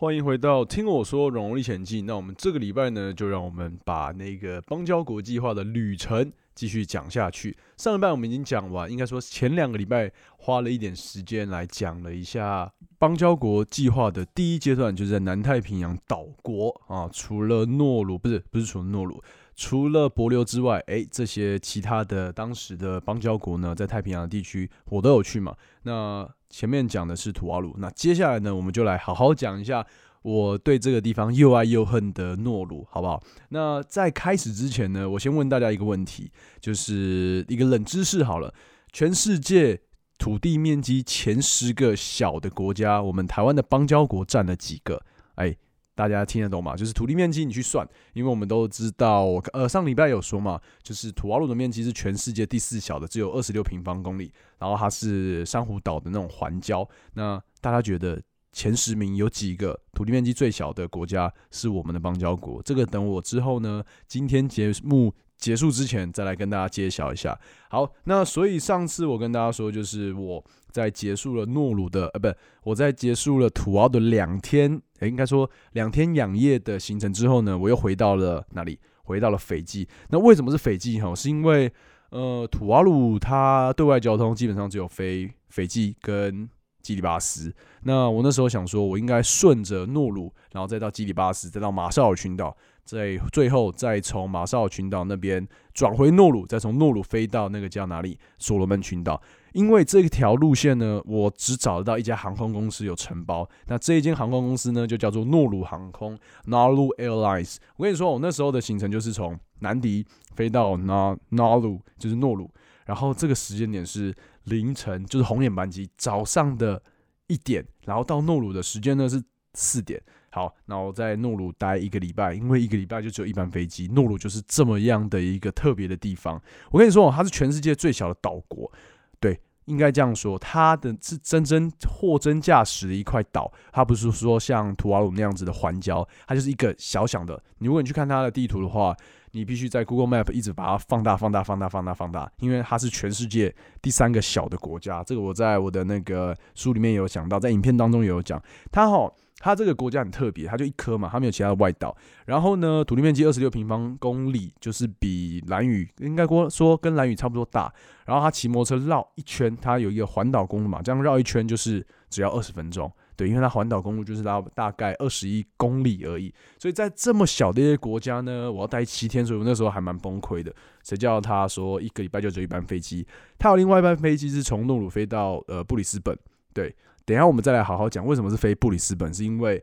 欢迎回到听我说《荣荣历险记》。那我们这个礼拜呢，就让我们把那个邦交国计划的旅程继续讲下去。上礼拜我们已经讲完，应该说前两个礼拜花了一点时间来讲了一下邦交国计划的第一阶段，就是在南太平洋岛国啊，除了诺鲁，不是不是除了诺鲁，除了帛琉之外，诶，这些其他的当时的邦交国呢，在太平洋地区我都有去嘛。那前面讲的是土瓦鲁，那接下来呢，我们就来好好讲一下我对这个地方又爱又恨的诺鲁，好不好？那在开始之前呢，我先问大家一个问题，就是一个冷知识好了，全世界土地面积前十个小的国家，我们台湾的邦交国占了几个？哎。大家听得懂吗？就是土地面积，你去算，因为我们都知道，呃，上礼拜有说嘛，就是土瓦鲁的面积是全世界第四小的，只有二十六平方公里，然后它是珊瑚岛的那种环礁。那大家觉得前十名有几个土地面积最小的国家是我们的邦交国？这个等我之后呢，今天节目结束之前再来跟大家揭晓一下。好，那所以上次我跟大家说，就是我。在结束了诺鲁的呃，不，我在结束了土澳的两天，应该说两天两夜的行程之后呢，我又回到了哪里？回到了斐济。那为什么是斐济？哈，是因为呃，土瓦鲁它对外交通基本上只有飞斐济跟基里巴斯。那我那时候想说，我应该顺着诺鲁，然后再到基里巴斯，再到马绍尔群岛，再最后再从马绍尔群岛那边转回诺鲁，再从诺鲁飞到那个叫哪里？所罗门群岛。因为这条路线呢，我只找得到一家航空公司有承包。那这一间航空公司呢，就叫做诺鲁航空 （Nauru Airlines）。我跟你说，我那时候的行程就是从南迪飞到 Na Nauru，就是诺鲁。然后这个时间点是凌晨，就是红眼班机，早上的一点。然后到诺鲁的时间呢是四点。好，那我在诺鲁待一个礼拜，因为一个礼拜就只有一班飞机。诺鲁就是这么样的一个特别的地方。我跟你说，它是全世界最小的岛国。对，应该这样说，它的是真真货真价实的一块岛，它不是说像图瓦鲁那样子的环礁，它就是一个小小的。你如果你去看它的地图的话，你必须在 Google Map 一直把它放大、放大、放大、放大、放大，因为它是全世界第三个小的国家。这个我在我的那个书里面有讲到，在影片当中也有讲，它哈。它这个国家很特别，它就一颗嘛，它没有其他的外岛。然后呢，土地面积二十六平方公里，就是比蓝屿应该说跟蓝屿差不多大。然后它骑摩托车绕一圈，它有一个环岛公路嘛，这样绕一圈就是只要二十分钟。对，因为它环岛公路就是拉大概二十一公里而已。所以在这么小的一些国家呢，我要待七天，所以我那时候还蛮崩溃的。谁叫他说一个礼拜就只有一班飞机？他有另外一班飞机是从诺鲁飞到呃布里斯本，对。等一下，我们再来好好讲为什么是飞布里斯本，是因为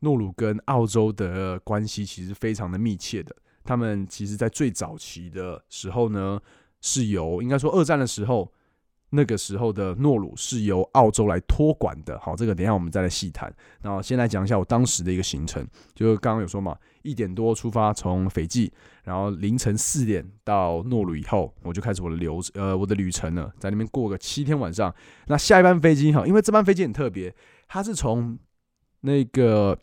诺鲁跟澳洲的关系其实非常的密切的。他们其实在最早期的时候呢，是由应该说二战的时候。那个时候的诺鲁是由澳洲来托管的，好，这个等下我们再来细谈。然后先来讲一下我当时的一个行程，就是刚刚有说嘛，一点多出发从斐济，然后凌晨四点到诺鲁以后，我就开始我的流呃我的旅程了，在那边过个七天晚上。那下一班飞机哈，因为这班飞机很特别，它是从那个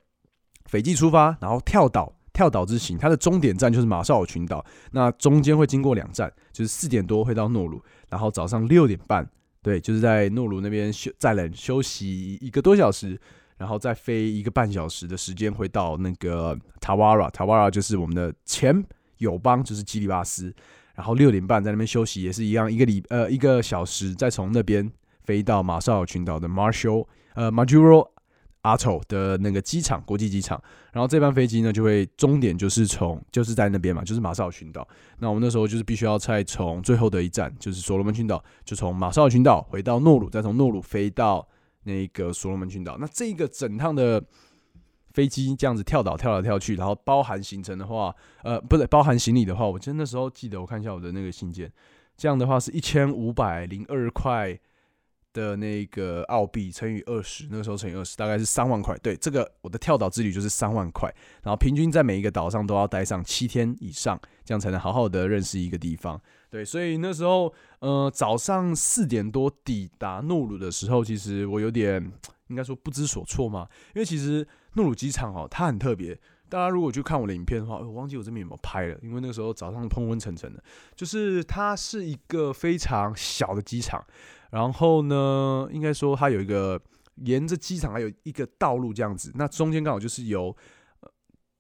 斐济出发，然后跳岛。跳岛之行，它的终点站就是马绍尔群岛。那中间会经过两站，就是四点多会到诺鲁，然后早上六点半，对，就是在诺鲁那边休再冷休息一个多小时，然后再飞一个半小时的时间会到那个塔瓦拉。塔瓦拉就是我们的前友邦，就是基里巴斯。然后六点半在那边休息，也是一样，一个礼呃一个小时，再从那边飞到马绍尔群岛的 Marshall 呃 Majuro。阿丑的那个机场，国际机场，然后这班飞机呢，就会终点就是从就是在那边嘛，就是马绍尔群岛。那我们那时候就是必须要再从最后的一站，就是所罗门群岛，就从马绍尔群岛回到诺鲁，再从诺鲁飞到那个所罗门群岛。那这个整趟的飞机这样子跳岛跳来跳去，然后包含行程的话，呃，不是包含行李的话，我真的时候记得我看一下我的那个信件，这样的话是一千五百零二块。的那个澳币乘以二十，那个时候乘以二十大概是三万块。对，这个我的跳岛之旅就是三万块，然后平均在每一个岛上都要待上七天以上，这样才能好好的认识一个地方。对，所以那时候呃早上四点多抵达诺鲁的时候，其实我有点应该说不知所措嘛，因为其实诺鲁机场哦它很特别，大家如果去看我的影片的话，我忘记我这边有没有拍了，因为那个时候早上昏昏沉沉的，就是它是一个非常小的机场。然后呢，应该说它有一个沿着机场还有一个道路这样子，那中间刚好就是由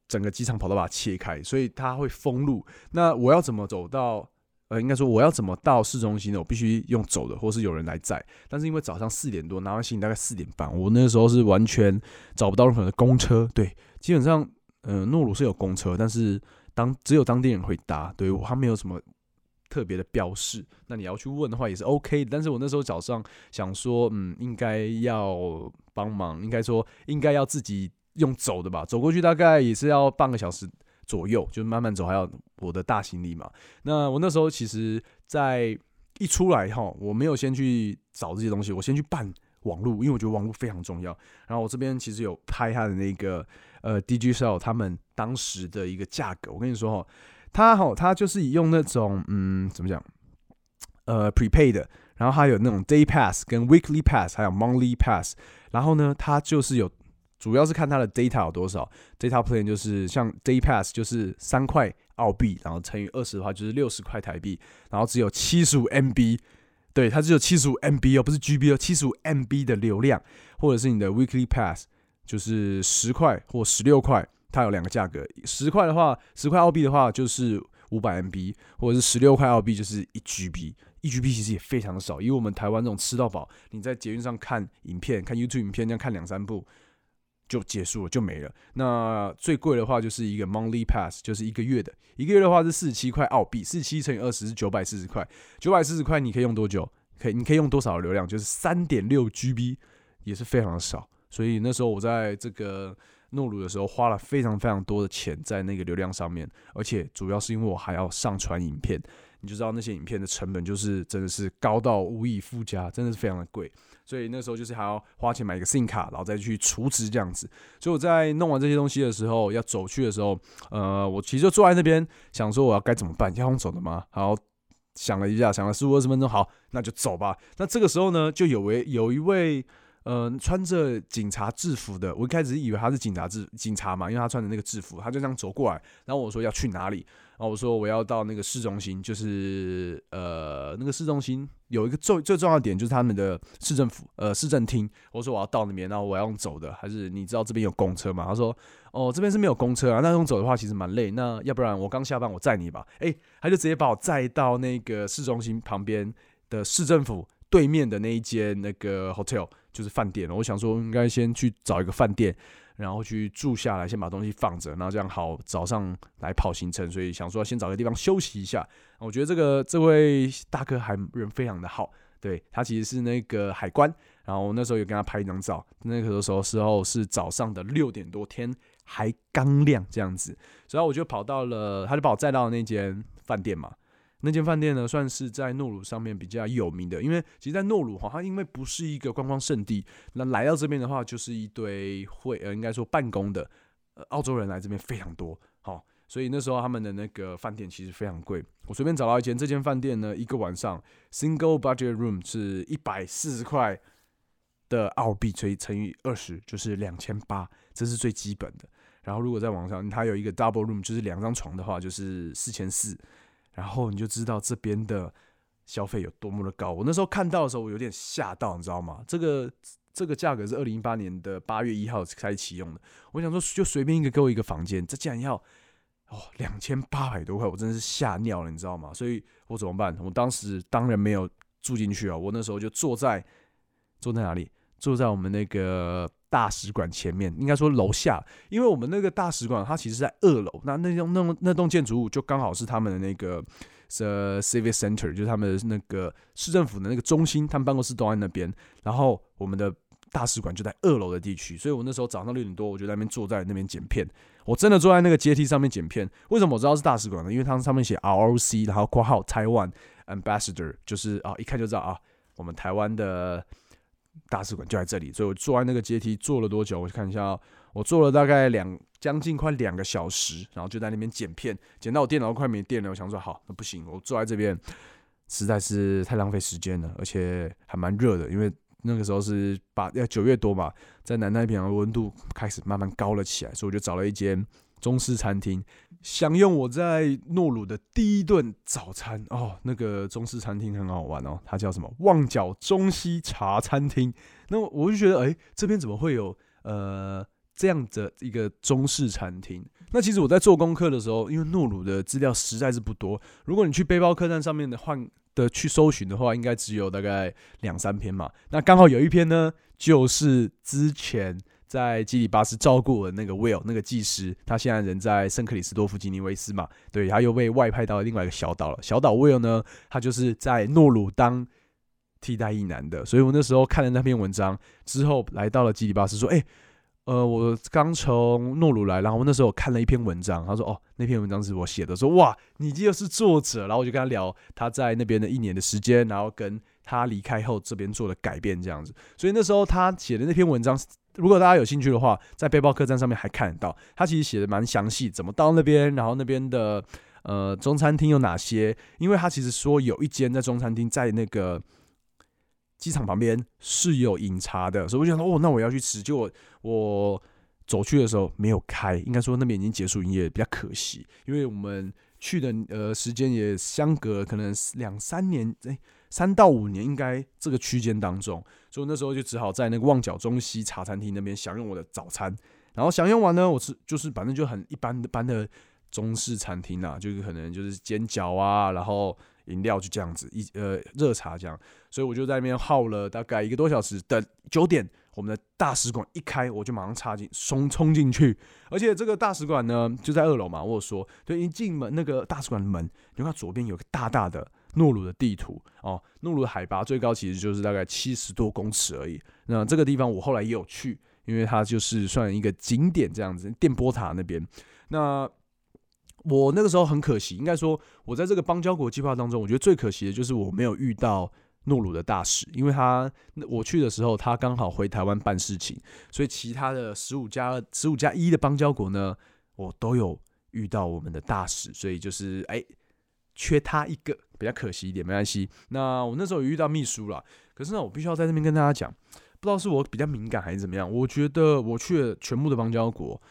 整个机场跑道把它切开，所以它会封路。那我要怎么走到？呃，应该说我要怎么到市中心呢？我必须用走的，或是有人来载。但是因为早上四点多拿完行李大概四点半，我那个时候是完全找不到任何的公车。对，基本上，嗯，诺鲁是有公车，但是当只有当地人会搭，对，他没有什么。特别的标示，那你要去问的话也是 OK 的。但是我那时候早上想说，嗯，应该要帮忙，应该说应该要自己用走的吧，走过去大概也是要半个小时左右，就慢慢走，还要我的大行李嘛。那我那时候其实，在一出来哈，我没有先去找这些东西，我先去办网络，因为我觉得网络非常重要。然后我这边其实有拍他的那个呃 DJSell 他们当时的一个价格，我跟你说哈。他哈，他就是用那种嗯，怎么讲？呃，prepaid，然后还有那种 day pass、跟 weekly pass，还有 monthly pass。然后呢，它就是有，主要是看它的 data 有多少。data plan 就是像 day pass 就是三块澳币，然后乘以二十的话就是六十块台币，然后只有七十五 MB。对，它只有七十五 MB 哦，不是 GB 哦，七十五 MB 的流量。或者是你的 weekly pass 就是十块或十六块。它有两个价格，十块的话，十块澳币的话就是五百 MB，或者是十六块澳币就是一 GB。一 GB 其实也非常的少，因为我们台湾这种吃到饱，你在捷运上看影片、看 YouTube 影片，这样看两三部就结束了，就没了。那最贵的话就是一个 Monthly Pass，就是一个月的，一个月的话是四十七块澳币，四十七乘以二十是九百四十块，九百四十块你可以用多久？可以，你可以用多少流量？就是三点六 GB，也是非常的少。所以那时候我在这个。诺鲁的时候花了非常非常多的钱在那个流量上面，而且主要是因为我还要上传影片，你就知道那些影片的成本就是真的是高到无以复加，真的是非常的贵。所以那时候就是还要花钱买一个 SIM 卡，然后再去储值这样子。所以我在弄完这些东西的时候，要走去的时候，呃，我其实就坐在那边想说我要该怎么办，要用走的吗？好，想了一下，想了十五二十分钟，好，那就走吧。那这个时候呢，就有位有一位。嗯，穿着警察制服的，我一开始以为他是警察制警察嘛，因为他穿着那个制服，他就这样走过来，然后我说要去哪里，然后我说我要到那个市中心，就是呃那个市中心有一个最最重要的点就是他们的市政府呃市政厅，我说我要到那边，然后我要用走的，还是你知道这边有公车吗？他说哦这边是没有公车啊，那用走的话其实蛮累，那要不然我刚下班我载你吧，诶，他就直接把我载到那个市中心旁边的市政府对面的那一间那个 hotel。就是饭店，我想说应该先去找一个饭店，然后去住下来，先把东西放着，然后这样好早上来跑行程。所以想说先找个地方休息一下。我觉得这个这位大哥还人非常的好，对他其实是那个海关，然后那时候有跟他拍一张照，那个时候时候是早上的六点多，天还刚亮这样子，所以我就跑到了，他就把我载到那间饭店嘛。那间饭店呢，算是在诺鲁上面比较有名的，因为其实，在诺鲁哈，它因为不是一个观光胜地，那来到这边的话，就是一堆会呃，应该说办公的呃澳洲人来这边非常多，好，所以那时候他们的那个饭店其实非常贵。我随便找到一间，这间饭店呢，一个晚上 single budget room 是一百四十块的澳币，所以乘以二十就是两千八，这是最基本的。然后如果在网上它有一个 double room，就是两张床的话，就是四千四。然后你就知道这边的消费有多么的高。我那时候看到的时候，我有点吓到，你知道吗？这个这个价格是二零一八年的八月一号开启用的。我想说，就随便一个给我一个房间，这竟然要哦两千八百多块，我真的是吓尿了，你知道吗？所以我怎么办？我当时当然没有住进去啊，我那时候就坐在坐在哪里？坐在我们那个。大使馆前面，应该说楼下，因为我们那个大使馆它其实在二楼，那那栋那那栋建筑物就刚好是他们的那个呃 civic center，就是他们的那个市政府的那个中心，他们办公室都在那边。然后我们的大使馆就在二楼的地区，所以我那时候早上六点多，我就在那边坐在那边剪片。我真的坐在那个阶梯上面剪片。为什么我知道是大使馆呢？因为它上面写 ROC，然后括号 Taiwan Ambassador，就是啊，一看就知道啊，我们台湾的大使馆就在这里。所以我坐在那个阶梯坐了多久？我看一下，我坐了大概两将近快两个小时，然后就在那边剪片，剪到我电脑快没电了。我想说，好，那不行，我坐在这边实在是太浪费时间了，而且还蛮热的，因为。那个时候是八要九月多嘛，在南太平洋温度开始慢慢高了起来，所以我就找了一间中式餐厅，享用我在诺鲁的第一顿早餐。哦，那个中式餐厅很好玩哦，它叫什么？旺角中西茶餐厅。那我就觉得，哎，这边怎么会有呃这样的一个中式餐厅？那其实我在做功课的时候，因为诺鲁的资料实在是不多，如果你去背包客栈上面的换。的去搜寻的话，应该只有大概两三篇嘛。那刚好有一篇呢，就是之前在基里巴斯照顾的那个 Will 那个技师，他现在人在圣克里斯多夫吉尼维斯嘛。对，他又被外派到另外一个小岛了。小岛 Will 呢，他就是在诺鲁当替代役男的。所以我那时候看了那篇文章之后，来到了基里巴斯，说：“哎。”呃，我刚从诺鲁来，然后那时候我看了一篇文章，他说：“哦，那篇文章是我写的。”说：“哇，你就是作者。”然后我就跟他聊他在那边的一年的时间，然后跟他离开后这边做的改变这样子。所以那时候他写的那篇文章，如果大家有兴趣的话，在背包客栈上面还看得到。他其实写的蛮详细，怎么到那边，然后那边的呃中餐厅有哪些？因为他其实说有一间在中餐厅在那个。机场旁边是有饮茶的，所以我就想说，哦，那我要去吃。结果我走去的时候没有开，应该说那边已经结束营业，比较可惜。因为我们去的呃时间也相隔可能两三年，三到五年应该这个区间当中，所以那时候就只好在那个旺角中西茶餐厅那边享用我的早餐。然后享用完呢，我是就是反正就很一般的般的中式餐厅啊，就是可能就是煎饺啊，然后。饮料就这样子，一呃热茶这样，所以我就在那边耗了大概一个多小时。等九点，我们的大使馆一开，我就马上插进冲冲进去。而且这个大使馆呢，就在二楼嘛。我说，就一进门那个大使馆的门，你看左边有个大大的诺鲁的地图哦。诺鲁海拔最高其实就是大概七十多公尺而已。那这个地方我后来也有去，因为它就是算一个景点这样子，电波塔那边。那我那个时候很可惜，应该说，我在这个邦交国计划当中，我觉得最可惜的就是我没有遇到诺鲁的大使，因为他我去的时候，他刚好回台湾办事情，所以其他的十五加十五加一的邦交国呢，我都有遇到我们的大使，所以就是哎，缺他一个比较可惜一点，没关系。那我那时候有遇到秘书了，可是呢，我必须要在那边跟大家讲，不知道是我比较敏感还是怎么样，我觉得我去了全部的邦交国，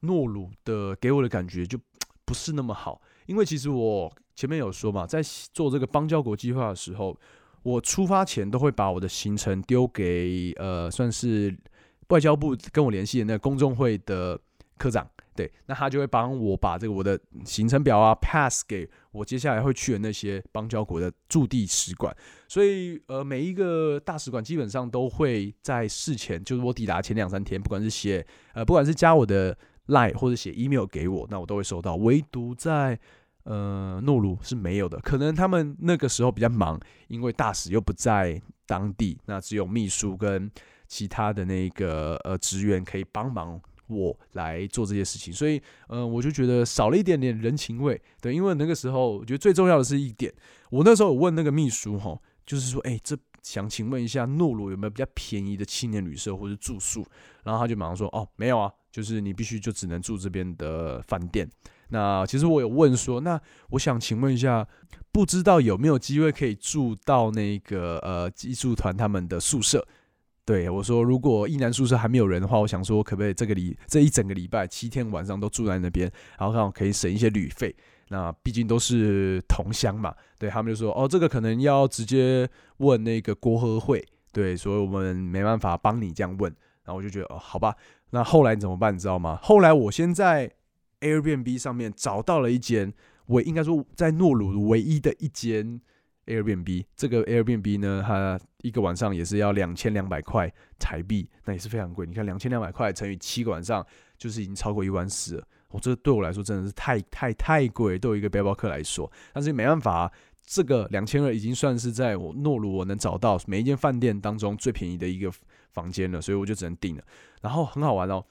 诺鲁的给我的感觉就。不是那么好，因为其实我前面有说嘛，在做这个邦交国计划的时候，我出发前都会把我的行程丢给呃，算是外交部跟我联系的那个公众会的科长，对，那他就会帮我把这个我的行程表啊 pass 给我接下来会去的那些邦交国的驻地使馆，所以呃，每一个大使馆基本上都会在事前，就是我抵达前两三天，不管是写呃，不管是加我的。line 或者写 email 给我，那我都会收到。唯独在呃诺鲁是没有的，可能他们那个时候比较忙，因为大使又不在当地，那只有秘书跟其他的那个呃职员可以帮忙我来做这些事情，所以嗯，我就觉得少了一点点人情味。对，因为那个时候我觉得最重要的是一点，我那时候有问那个秘书哈，就是说，哎，这想请问一下诺鲁有没有比较便宜的青年旅社或者住宿？然后他就马上说，哦，没有啊。就是你必须就只能住这边的饭店。那其实我有问说，那我想请问一下，不知道有没有机会可以住到那个呃技术团他们的宿舍？对我说，如果一男宿舍还没有人的话，我想说可不可以这个礼这一整个礼拜七天晚上都住在那边，然后刚好可以省一些旅费。那毕竟都是同乡嘛，对他们就说哦，这个可能要直接问那个国合会，对，所以我们没办法帮你这样问。然后我就觉得哦，好吧。那后来怎么办？你知道吗？后来我先在 Airbnb 上面找到了一间，我应该说在诺鲁唯一的一间 Airbnb。这个 Airbnb 呢，它一个晚上也是要两千两百块台币，那也是非常贵。你看两千两百块乘以七个晚上，就是已经超过一万四了。我这对我来说真的是太太太贵，对一个背包客来说。但是没办法，这个两千二已经算是在我诺鲁我能找到每一间饭店当中最便宜的一个。房间了，所以我就只能订了。然后很好玩哦，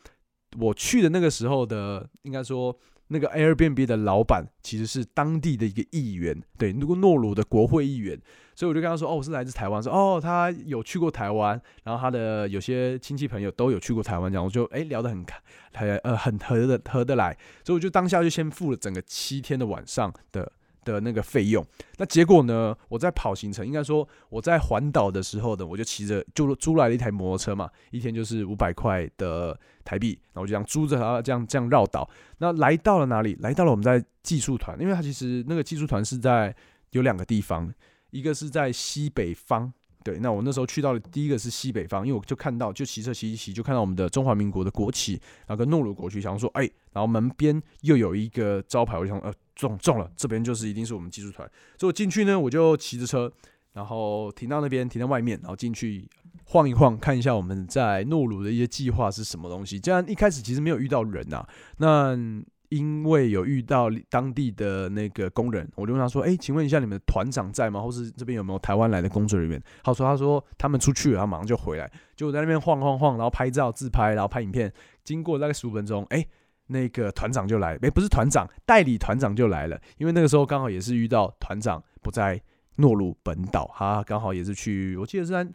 我去的那个时候的，应该说。那个 Airbnb 的老板其实是当地的一个议员，对，那个诺鲁的国会议员，所以我就跟他说，哦，我是来自台湾，说，哦，他有去过台湾，然后他的有些亲戚朋友都有去过台湾，这样我就哎聊得很开，很呃很合的合得来，所以我就当下就先付了整个七天的晚上的。的那个费用，那结果呢？我在跑行程，应该说我在环岛的时候呢，我就骑着就租来了一台摩托车嘛，一天就是五百块的台币，然后我就这样租着它，这样这样绕岛。那来到了哪里？来到了我们在技术团，因为它其实那个技术团是在有两个地方，一个是在西北方。对，那我那时候去到的第一个是西北方，因为我就看到，就骑车骑一骑，就看到我们的中华民国的国旗，然后跟诺鲁国旗，想说，哎，然后门边又有一个招牌，我想，呃，中中了，这边就是一定是我们技术团，所以我进去呢，我就骑着车，然后停到那边，停在外面，然后进去晃一晃，看一下我们在诺鲁的一些计划是什么东西。这样一开始其实没有遇到人呐，那。因为有遇到当地的那个工人，我就问他说：“哎，请问一下，你们的团长在吗？或是这边有没有台湾来的工作人员？”他说：“他说他们出去了，他马上就回来，就在那边晃晃晃，然后拍照自拍，然后拍影片。经过大概十五分钟，哎，那个团长就来，哎，不是团长，代理团长就来了。因为那个时候刚好也是遇到团长不在诺鲁本岛，他刚好也是去，我记得是在。”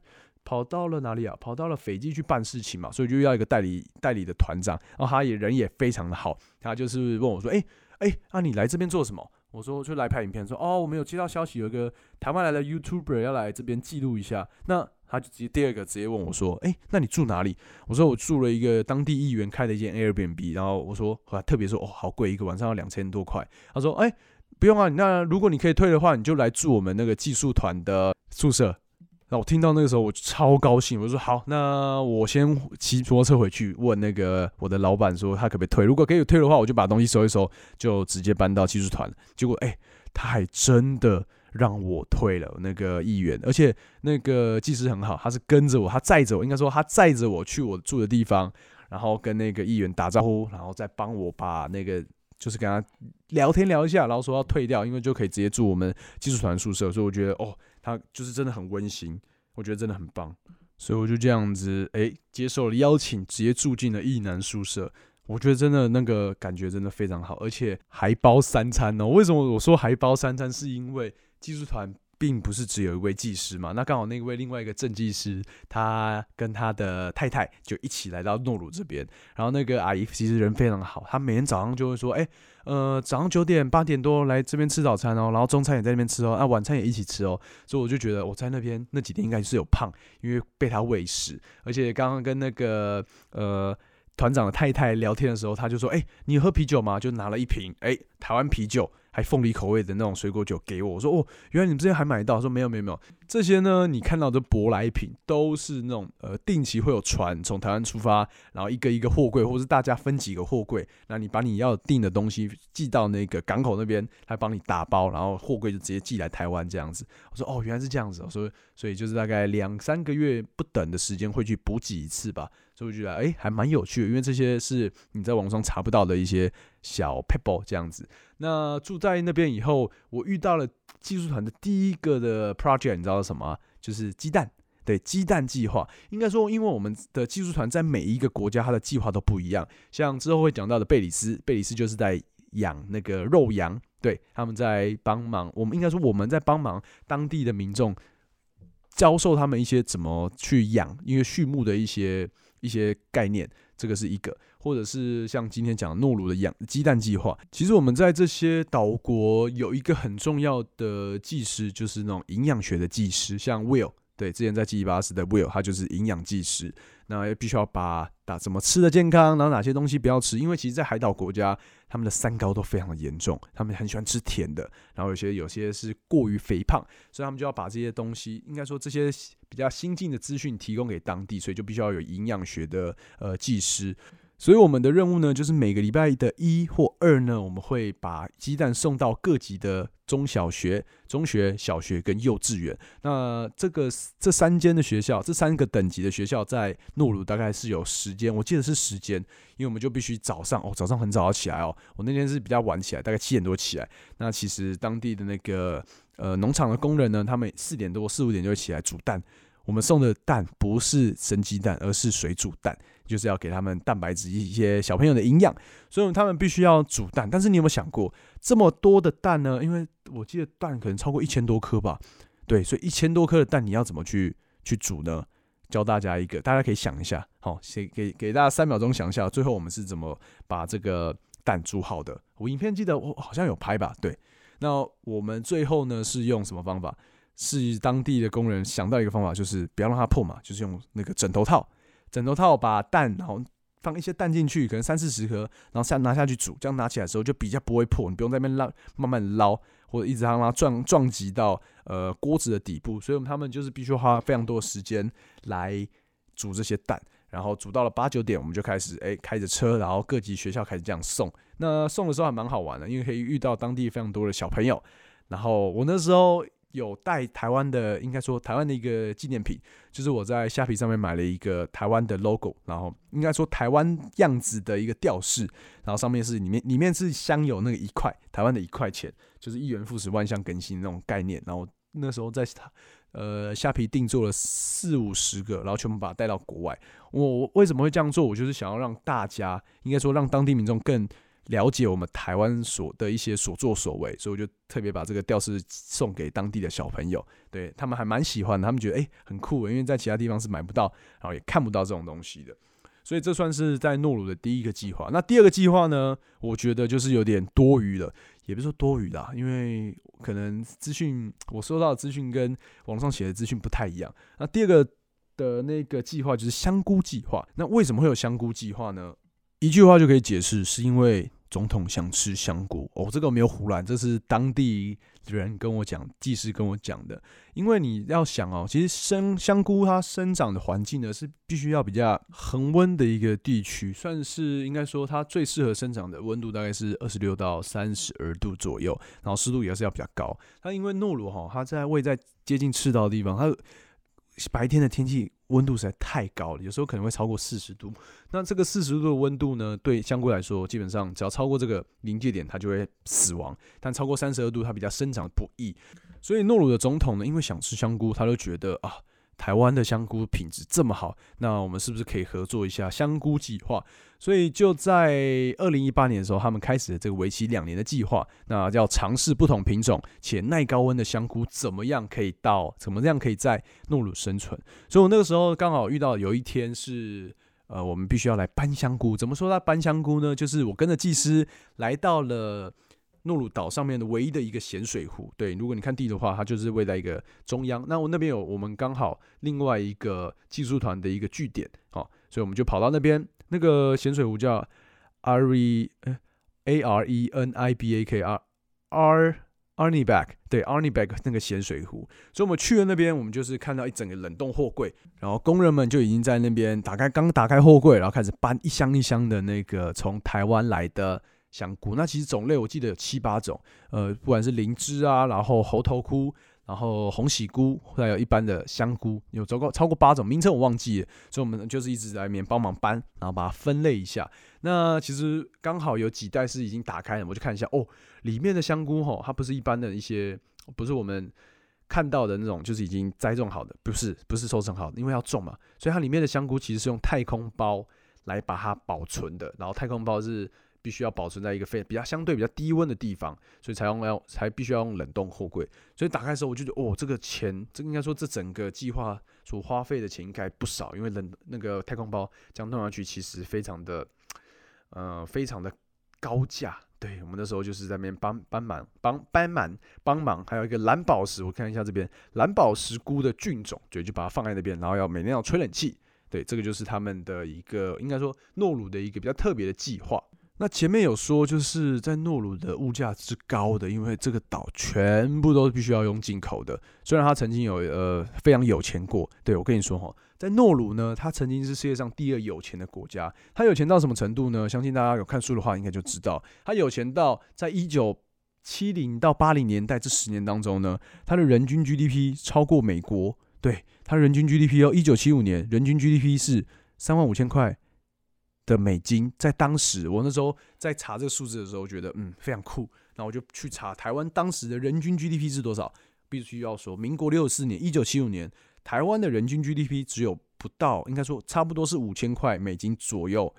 跑到了哪里啊？跑到了斐济去办事情嘛，所以就要一个代理代理的团长，然后他也人也非常的好，他就是问我说：“哎哎，那你来这边做什么？”我说：“就来拍影片。”说：“哦，我们有接到消息，有一个台湾来的 YouTuber 要来这边记录一下。”那他就直接第二个直接问我说：“哎，那你住哪里？”我说：“我住了一个当地议员开的一间 Airbnb。”然后我说：“还特别说哦，好贵，一个晚上要两千多块。”他说：“哎，不用啊，那如果你可以退的话，你就来住我们那个技术团的宿舍。”那我听到那个时候，我就超高兴。我说好，那我先骑摩托车回去问那个我的老板，说他可不可以退。如果可以退的话，我就把东西收一收，就直接搬到技术团。结果哎，他还真的让我退了那个议员，而且那个技师很好，他是跟着我，他载着我，应该说他载着我去我住的地方，然后跟那个议员打招呼，然后再帮我把那个就是跟他聊天聊一下，然后说要退掉，因为就可以直接住我们技术团宿舍。所以我觉得哦。他就是真的很温馨，我觉得真的很棒，所以我就这样子哎接受了邀请，直接住进了艺男宿舍。我觉得真的那个感觉真的非常好，而且还包三餐哦。为什么我说还包三餐？是因为技术团。并不是只有一位技师嘛，那刚好那位另外一个正技师，他跟他的太太就一起来到诺鲁这边，然后那个阿姨其实人非常好，她每天早上就会说，哎，呃，早上九点八点多来这边吃早餐哦，然后中餐也在那边吃哦，啊，晚餐也一起吃哦，所以我就觉得我在那边那几天应该是有胖，因为被他喂食，而且刚刚跟那个呃团长的太太聊天的时候，他就说，哎，你喝啤酒吗？就拿了一瓶，哎，台湾啤酒。还凤梨口味的那种水果酒给我，我说哦，原来你们这边还买到？说没有没有没有，这些呢，你看到的舶来品都是那种呃，定期会有船从台湾出发，然后一个一个货柜，或是大家分几个货柜，那你把你要订的东西寄到那个港口那边，他帮你打包，然后货柜就直接寄来台湾这样子。我说哦，原来是这样子，所以所以就是大概两三个月不等的时间会去补给一次吧。所以我觉得哎，还蛮有趣的，因为这些是你在网上查不到的一些小 pebble 这样子。那住在那边以后，我遇到了技术团的第一个的 project，你知道是什么？就是鸡蛋，对，鸡蛋计划。应该说，因为我们的技术团在每一个国家，它的计划都不一样。像之后会讲到的贝里斯，贝里斯就是在养那个肉羊，对，他们在帮忙。我们应该说，我们在帮忙当地的民众，教授他们一些怎么去养，因为畜牧的一些一些概念，这个是一个。或者是像今天讲诺鲁的养鸡蛋计划，其实我们在这些岛国有一个很重要的技师，就是那种营养学的技师，像 Will，对，之前在基巴斯的 Will，他就是营养技师，那必须要把打怎么吃的健康，然后哪些东西不要吃，因为其实，在海岛国家，他们的三高都非常的严重，他们很喜欢吃甜的，然后有些有些是过于肥胖，所以他们就要把这些东西，应该说这些比较新进的资讯提供给当地，所以就必须要有营养学的呃技师。所以我们的任务呢，就是每个礼拜的一或二呢，我们会把鸡蛋送到各级的中小学、中学、小学跟幼稚园。那这个这三间的学校，这三个等级的学校在诺鲁大概是有时间，我记得是时间，因为我们就必须早上哦，早上很早要起来哦。我那天是比较晚起来，大概七点多起来。那其实当地的那个呃农场的工人呢，他们四点多四五点就会起来煮蛋。我们送的蛋不是生鸡蛋，而是水煮蛋，就是要给他们蛋白质一些小朋友的营养，所以他们必须要煮蛋。但是你有没有想过，这么多的蛋呢？因为我记得蛋可能超过一千多颗吧，对，所以一千多颗的蛋你要怎么去去煮呢？教大家一个，大家可以想一下，好，先给给大家三秒钟想一下，最后我们是怎么把这个蛋煮好的？我影片记得我好像有拍吧？对，那我们最后呢是用什么方法？是当地的工人想到一个方法，就是不要让它破嘛，就是用那个枕头套，枕头套把蛋，然后放一些蛋进去，可能三四十颗，然后下拿下去煮，这样拿起来的时候就比较不会破，你不用在那边捞，慢慢捞，或者一直让它撞撞击到呃锅子的底部，所以他们就是必须花非常多的时间来煮这些蛋，然后煮到了八九点，我们就开始哎开着车，然后各级学校开始这样送。那送的时候还蛮好玩的，因为可以遇到当地非常多的小朋友，然后我那时候。有带台湾的，应该说台湾的一个纪念品，就是我在虾皮上面买了一个台湾的 logo，然后应该说台湾样子的一个吊饰，然后上面是里面里面是镶有那个一块台湾的一块钱，就是一元复始万象更新那种概念。然后那时候在台呃虾皮定做了四五十个，然后全部把它带到国外。我为什么会这样做？我就是想要让大家，应该说让当地民众更。了解我们台湾所的一些所作所为，所以我就特别把这个吊饰送给当地的小朋友，对他们还蛮喜欢的，他们觉得诶很酷，因为在其他地方是买不到，然后也看不到这种东西的，所以这算是在诺鲁的第一个计划。那第二个计划呢，我觉得就是有点多余了，也不是说多余啦，因为可能资讯我收到的资讯跟网上写的资讯不太一样。那第二个的那个计划就是香菇计划。那为什么会有香菇计划呢？一句话就可以解释，是因为。总统想吃香菇哦，这个没有胡乱，这是当地人跟我讲，技师跟我讲的。因为你要想哦，其实生香菇它生长的环境呢，是必须要比较恒温的一个地区，算是应该说它最适合生长的温度大概是二十六到三十二度左右，然后湿度也是要比较高。它因为诺鲁哈，它在位在接近赤道的地方，它白天的天气。温度实在太高了，有时候可能会超过四十度。那这个四十度的温度呢，对香菇来说，基本上只要超过这个临界点，它就会死亡。但超过三十二度，它比较生长不易。所以诺鲁的总统呢，因为想吃香菇，他就觉得啊。台湾的香菇品质这么好，那我们是不是可以合作一下香菇计划？所以就在二零一八年的时候，他们开始了这个为期两年的计划，那要尝试不同品种且耐高温的香菇怎么样可以到怎么样可以在诺鲁生存。所以我那个时候刚好遇到有一天是，呃，我们必须要来搬香菇。怎么说他搬香菇呢？就是我跟着技师来到了。诺鲁岛上面的唯一的一个咸水湖，对，如果你看地的话，它就是位在一个中央。那我那边有我们刚好另外一个技术团的一个据点，好，所以我们就跑到那边。那个咸水湖叫 Ari A R E N I B A K R R Arniback，对，Arniback 那个咸水湖。所以我们去了那边，我们就是看到一整个冷冻货柜，然后工人们就已经在那边打开，刚打开货柜，然后开始搬一箱一箱的那个从台湾来的。香菇，那其实种类我记得有七八种，呃，不管是灵芝啊，然后猴头菇，然后红喜菇，还有一般的香菇，有超过超过八种，名称我忘记了，所以我们就是一直在里面帮忙搬，然后把它分类一下。那其实刚好有几袋是已经打开了，我就看一下哦，里面的香菇哈，它不是一般的一些，不是我们看到的那种，就是已经栽种好的，不是不是收成好的，因为要种嘛，所以它里面的香菇其实是用太空包来把它保存的，然后太空包是。必须要保存在一个非比较相对比较低温的地方，所以才用要才必须要用冷冻货柜。所以打开的时候，我就觉得哦，这个钱，这应该说这整个计划所花费的钱应该不少，因为冷那个太空包将弄上去，其实非常的呃非常的高价。对我们那时候就是在那边帮帮忙帮帮忙帮忙，还有一个蓝宝石，我看一下这边蓝宝石菇的菌种，对，就把它放在那边，然后要每天要吹冷气。对，这个就是他们的一个应该说诺鲁的一个比较特别的计划。那前面有说，就是在诺鲁的物价之高的，因为这个岛全部都是必须要用进口的。虽然他曾经有呃非常有钱过，对我跟你说哈，在诺鲁呢，他曾经是世界上第二有钱的国家。他有钱到什么程度呢？相信大家有看书的话，应该就知道，他有钱到在一九七零到八零年代这十年当中呢，他的人均 GDP 超过美国。对，他人均 GDP 哦，一九七五年人均 GDP 是三万五千块。的美金，在当时我那时候在查这个数字的时候，觉得嗯非常酷，那我就去查台湾当时的人均 GDP 是多少。必须要说，民国六十四年，一九七五年，台湾的人均 GDP 只有不到，应该说差不多是五千块美金左右，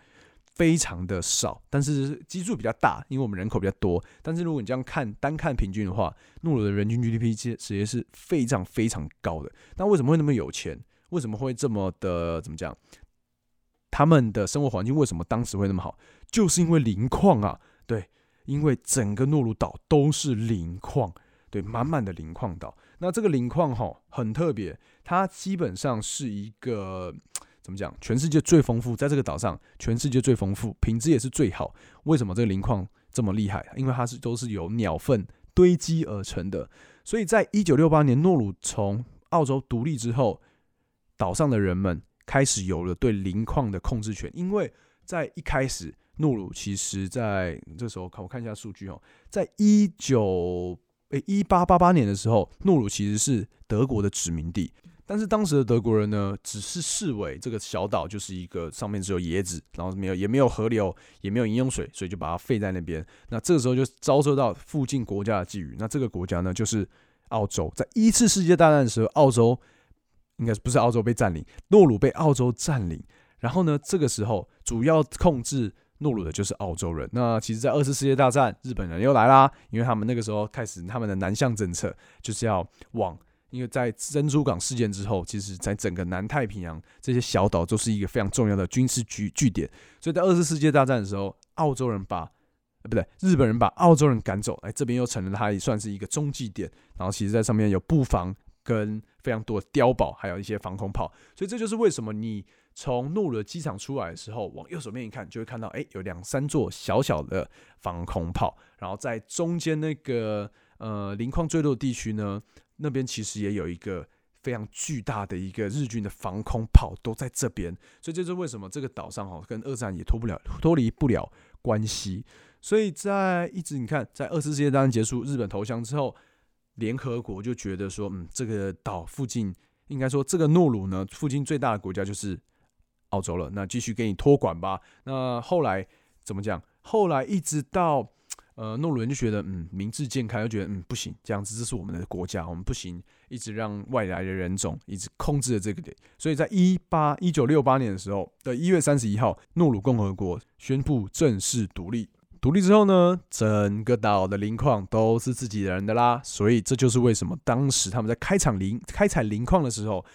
非常的少。但是基数比较大，因为我们人口比较多。但是如果你这样看单看平均的话，诺鲁的人均 GDP 其实直接是非常非常高的。那为什么会那么有钱？为什么会这么的怎么讲？他们的生活环境为什么当时会那么好？就是因为磷矿啊，对，因为整个诺鲁岛都是磷矿，对，满满的磷矿岛。那这个磷矿哈很特别，它基本上是一个怎么讲？全世界最丰富，在这个岛上，全世界最丰富，品质也是最好。为什么这个磷矿这么厉害？因为它是都是由鸟粪堆积而成的。所以在一九六八年诺鲁从澳洲独立之后，岛上的人们开始有了对磷矿的控制权。因为在一开始，诺鲁其实在这时候看我看一下数据哦，在一九。诶，一八八八年的时候，诺鲁其实是德国的殖民地，但是当时的德国人呢，只是视为这个小岛就是一个上面只有椰子，然后没有也没有河流，也没有饮用水，所以就把它废在那边。那这个时候就遭受到附近国家的觊觎。那这个国家呢，就是澳洲。在一次世界大战的时候，澳洲应该不是澳洲被占领，诺鲁被澳洲占领。然后呢，这个时候主要控制。诺鲁的就是澳洲人。那其实，在二次世界大战，日本人又来啦，因为他们那个时候开始他们的南向政策，就是要往，因为在珍珠港事件之后，其实在整个南太平洋这些小岛都是一个非常重要的军事据据点。所以在二次世界大战的时候，澳洲人把，不对，日本人把澳洲人赶走，哎，这边又成了他也算是一个中继点。然后，其实在上面有布防跟非常多的碉堡，还有一些防空炮。所以这就是为什么你。从诺鲁机场出来的时候，往右手边一看，就会看到，哎，有两三座小小的防空炮。然后在中间那个呃磷矿坠落地区呢，那边其实也有一个非常巨大的一个日军的防空炮，都在这边。所以这就是为什么这个岛上哈跟二战也脱不了脱离不了关系。所以在一直你看，在二次世界大战结束，日本投降之后，联合国就觉得说，嗯，这个岛附近应该说这个诺鲁呢附近最大的国家就是。澳洲了，那继续给你托管吧。那后来怎么讲？后来一直到呃诺鲁人就觉得嗯明智健康，又觉得嗯不行，这样子这是我们的国家，我们不行，一直让外来的人种一直控制了这个点。所以在一八一九六八年的时候的一月三十一号，诺鲁共和国宣布正式独立。独立之后呢，整个岛的磷矿都是自己人的啦。所以这就是为什么当时他们在开采磷开采磷矿的时候。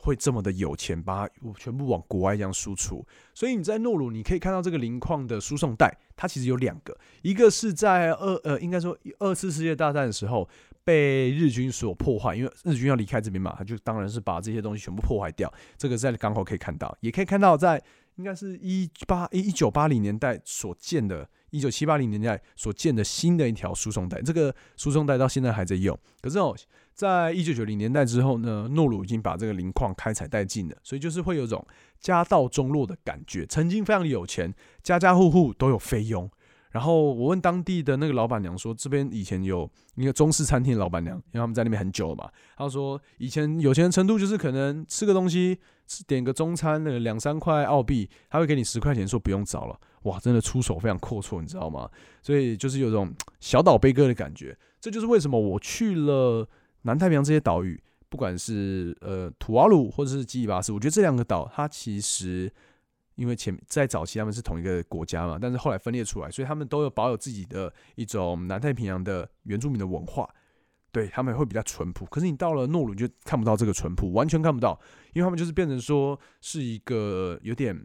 会这么的有钱，把它全部往国外这样输出。所以你在诺鲁，你可以看到这个磷矿的输送带，它其实有两个，一个是在二呃，应该说二次世界大战的时候被日军所破坏，因为日军要离开这边嘛，他就当然是把这些东西全部破坏掉。这个在港口可以看到，也可以看到在应该是一八一九八零年代所建的。一九七八零年代所建的新的一条输送带，这个输送带到现在还在用。可是哦，在一九九零年代之后呢，诺鲁已经把这个磷矿开采殆尽了，所以就是会有种家道中落的感觉。曾经非常有钱，家家户户都有菲佣。然后我问当地的那个老板娘说：“这边以前有一个中式餐厅的老板娘，因为他们在那边很久了嘛。她说以前有钱的程度就是可能吃个东西，点个中餐的两三块澳币，他会给你十块钱，说不用找了。哇，真的出手非常阔绰，你知道吗？所以就是有种小岛悲歌的感觉。这就是为什么我去了南太平洋这些岛屿，不管是呃土瓦鲁或者是基里巴斯，我觉得这两个岛它其实。”因为前在早期他们是同一个国家嘛，但是后来分裂出来，所以他们都有保有自己的一种南太平洋的原住民的文化，对他们会比较淳朴。可是你到了诺鲁就看不到这个淳朴，完全看不到，因为他们就是变成说是一个有点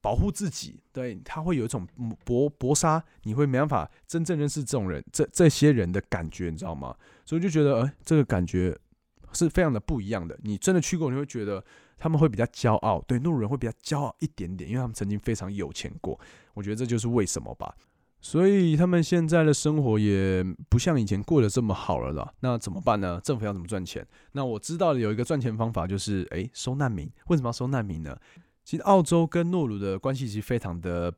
保护自己，对他会有一种搏搏杀，你会没办法真正认识这种人，这这些人的感觉，你知道吗？所以就觉得，哎，这个感觉是非常的不一样的。你真的去过，你会觉得。他们会比较骄傲，对路人会比较骄傲一点点，因为他们曾经非常有钱过。我觉得这就是为什么吧。所以他们现在的生活也不像以前过得这么好了啦。那怎么办呢？政府要怎么赚钱？那我知道有一个赚钱方法，就是诶收难民。为什么要收难民呢？其实澳洲跟诺鲁的关系其实非常的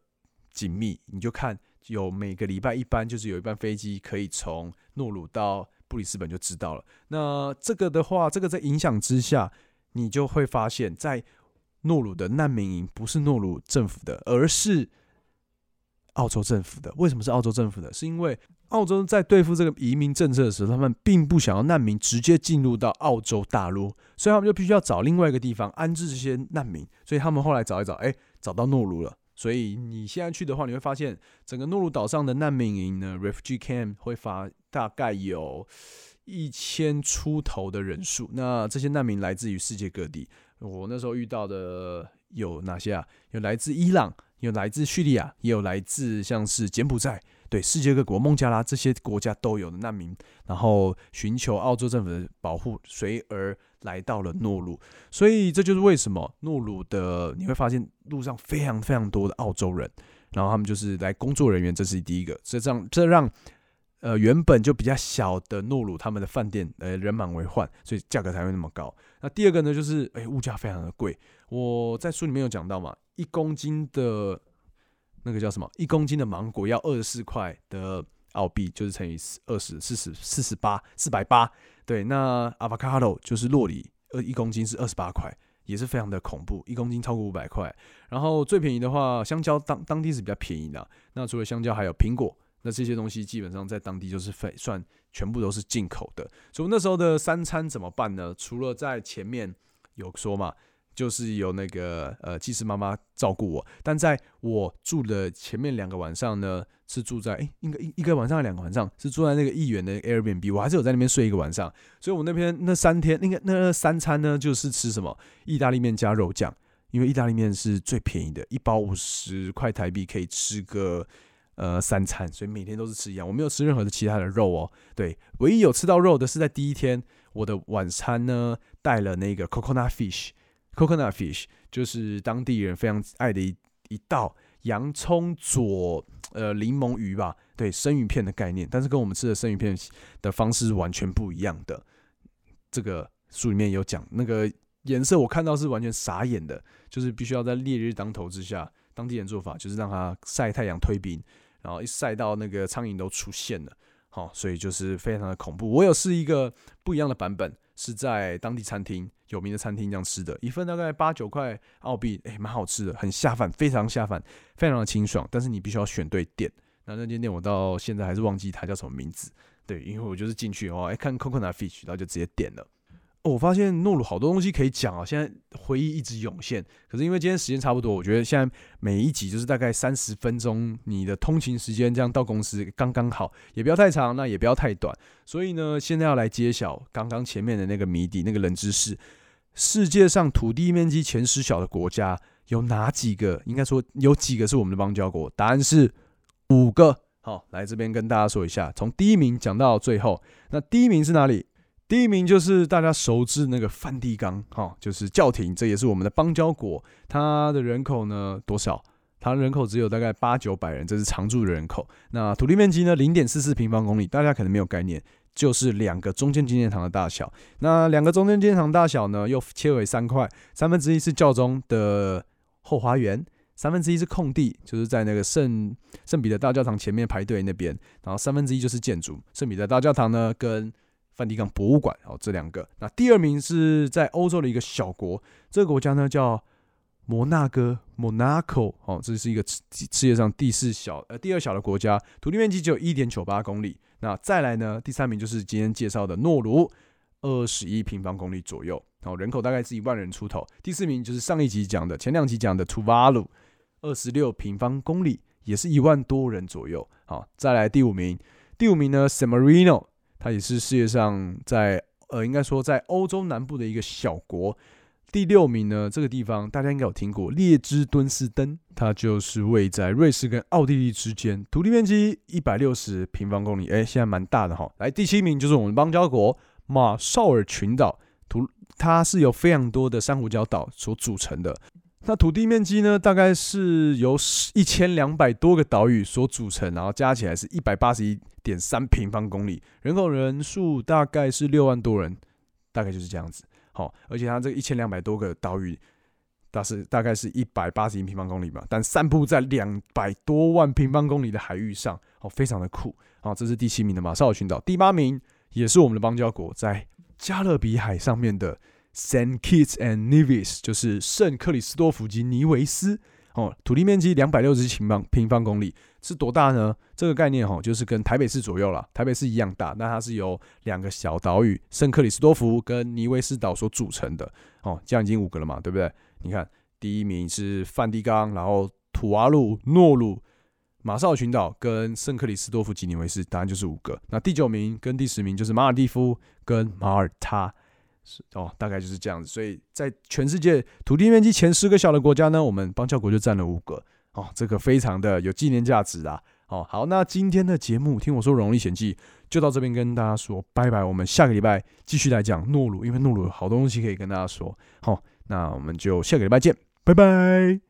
紧密。你就看有每个礼拜一班就是有一班飞机可以从诺鲁到布里斯本就知道了。那这个的话，这个在影响之下。你就会发现，在诺鲁的难民营不是诺鲁政府的，而是澳洲政府的。为什么是澳洲政府的？是因为澳洲在对付这个移民政策的时候，他们并不想要难民直接进入到澳洲大陆，所以他们就必须要找另外一个地方安置这些难民。所以他们后来找一找，哎，找到诺鲁了。所以你现在去的话，你会发现整个诺鲁岛上的难民营呢，refugee camp 会发大概有一千出头的人数。那这些难民来自于世界各地。我那时候遇到的有哪些啊？有来自伊朗，有来自叙利亚，也有来自像是柬埔寨，对，世界各国、孟加拉这些国家都有的难民，然后寻求澳洲政府的保护，随而来到了诺鲁。所以这就是为什么诺鲁的你会发现路上非常非常多的澳洲人，然后他们就是来工作人员，这是第一个，这让这让。呃，原本就比较小的诺鲁，他们的饭店呃人满为患，所以价格才会那么高。那第二个呢，就是哎物价非常的贵。我在书里面有讲到嘛，一公斤的那个叫什么？一公斤的芒果要二十四块的澳币，就是乘以二十四十四十八四百八。对，那 avocado 就是洛里，呃一公斤是二十八块，也是非常的恐怖，一公斤超过五百块。然后最便宜的话，香蕉当当地是比较便宜的。那除了香蕉，还有苹果。那这些东西基本上在当地就是非算全部都是进口的，所以那时候的三餐怎么办呢？除了在前面有说嘛，就是有那个呃技师妈妈照顾我，但在我住的前面两个晚上呢，是住在哎，应该一一个晚上还两个晚上是住在那个议员的 Airbnb，我还是有在那边睡一个晚上，所以我那边那三天那个那三餐呢，就是吃什么意大利面加肉酱，因为意大利面是最便宜的，一包五十块台币可以吃个。呃，三餐，所以每天都是吃一样，我没有吃任何的其他的肉哦。对，唯一有吃到肉的是在第一天，我的晚餐呢带了那个 coconut fish，coconut fish 就是当地人非常爱的一一道洋葱佐呃柠檬鱼吧，对，生鱼片的概念，但是跟我们吃的生鱼片的方式是完全不一样的。这个书里面有讲，那个颜色我看到是完全傻眼的，就是必须要在烈日当头之下，当地人做法就是让它晒太阳退冰。然后一晒到那个苍蝇都出现了，好，所以就是非常的恐怖。我有试一个不一样的版本，是在当地餐厅有名的餐厅这样吃的，一份大概八九块澳币，哎，蛮好吃的，很下饭，非常下饭，非常的清爽。但是你必须要选对店，那那间店我到现在还是忘记它叫什么名字。对，因为我就是进去哦，哎，看 coconut fish，然后就直接点了。我发现诺鲁好多东西可以讲啊，现在回忆一直涌现。可是因为今天时间差不多，我觉得现在每一集就是大概三十分钟，你的通勤时间这样到公司刚刚好，也不要太长，那也不要太短。所以呢，现在要来揭晓刚刚前面的那个谜底，那个冷知识：世界上土地面积前十小的国家有哪几个？应该说有几个是我们的邦交国？答案是五个。好，来这边跟大家说一下，从第一名讲到最后。那第一名是哪里？第一名就是大家熟知那个梵蒂冈，哈，就是教廷，这也是我们的邦交国。它的人口呢多少？它人口只有大概八九百人，这是常住的人口。那土地面积呢零点四四平方公里，大家可能没有概念，就是两个中间纪念堂的大小。那两个中间纪念堂大小呢，又切为三块，三分之一是教宗的后花园，三分之一是空地，就是在那个圣圣彼得大教堂前面排队那边，然后三分之一就是建筑。圣彼得大教堂呢跟梵蒂冈博物馆，哦，这两个。那第二名是在欧洲的一个小国，这个国家呢叫摩纳哥 （Monaco）。哦，这是一个世世界上第四小呃第二小的国家，土地面积只有一点九八公里。那再来呢，第三名就是今天介绍的诺鲁，二十一平方公里左右，然后人口大概是一万人出头。第四名就是上一集讲的，前两集讲的图瓦鲁，二十六平方公里，也是一万多人左右。好，再来第五名，第五名呢，San Marino。它也是世界上在呃，应该说在欧洲南部的一个小国。第六名呢，这个地方大家应该有听过，列支敦士登，它就是位在瑞士跟奥地利之间，土地面积一百六十平方公里，哎，现在蛮大的哈。来，第七名就是我们邦交国马绍尔群岛，图它是由非常多的珊瑚礁岛所组成的。那土地面积呢，大概是由一千两百多个岛屿所组成，然后加起来是一百八十一点三平方公里，人口人数大概是六万多人，大概就是这样子。好，而且它这一千两百多个岛屿，大是大概是一百八十一平方公里吧，但散布在两百多万平方公里的海域上，哦，非常的酷。好，这是第七名的马绍尔群岛，第八名也是我们的邦交国，在加勒比海上面的。San Kitts and Nevis 就是圣克里斯多福及尼维斯哦，土地面积两百六十平方平方公里，是多大呢？这个概念哈，就是跟台北市左右了，台北市一样大，那它是由两个小岛屿圣克里斯多福跟尼维斯岛所组成的。哦，这样已经五个了嘛，对不对？你看，第一名是梵蒂冈，然后土瓦鲁、诺鲁、马绍群岛跟圣克里斯多夫吉尼维斯，答案就是五个。那第九名跟第十名就是马尔蒂夫跟马耳他。是哦，大概就是这样子。所以在全世界土地面积前十个小的国家呢，我们邦交国就占了五个哦，这个非常的有纪念价值啊。哦，好，那今天的节目听我说《荣历险记》就到这边跟大家说拜拜。我们下个礼拜继续来讲诺鲁，因为诺鲁有好多东西可以跟大家说。好，那我们就下个礼拜见，拜拜。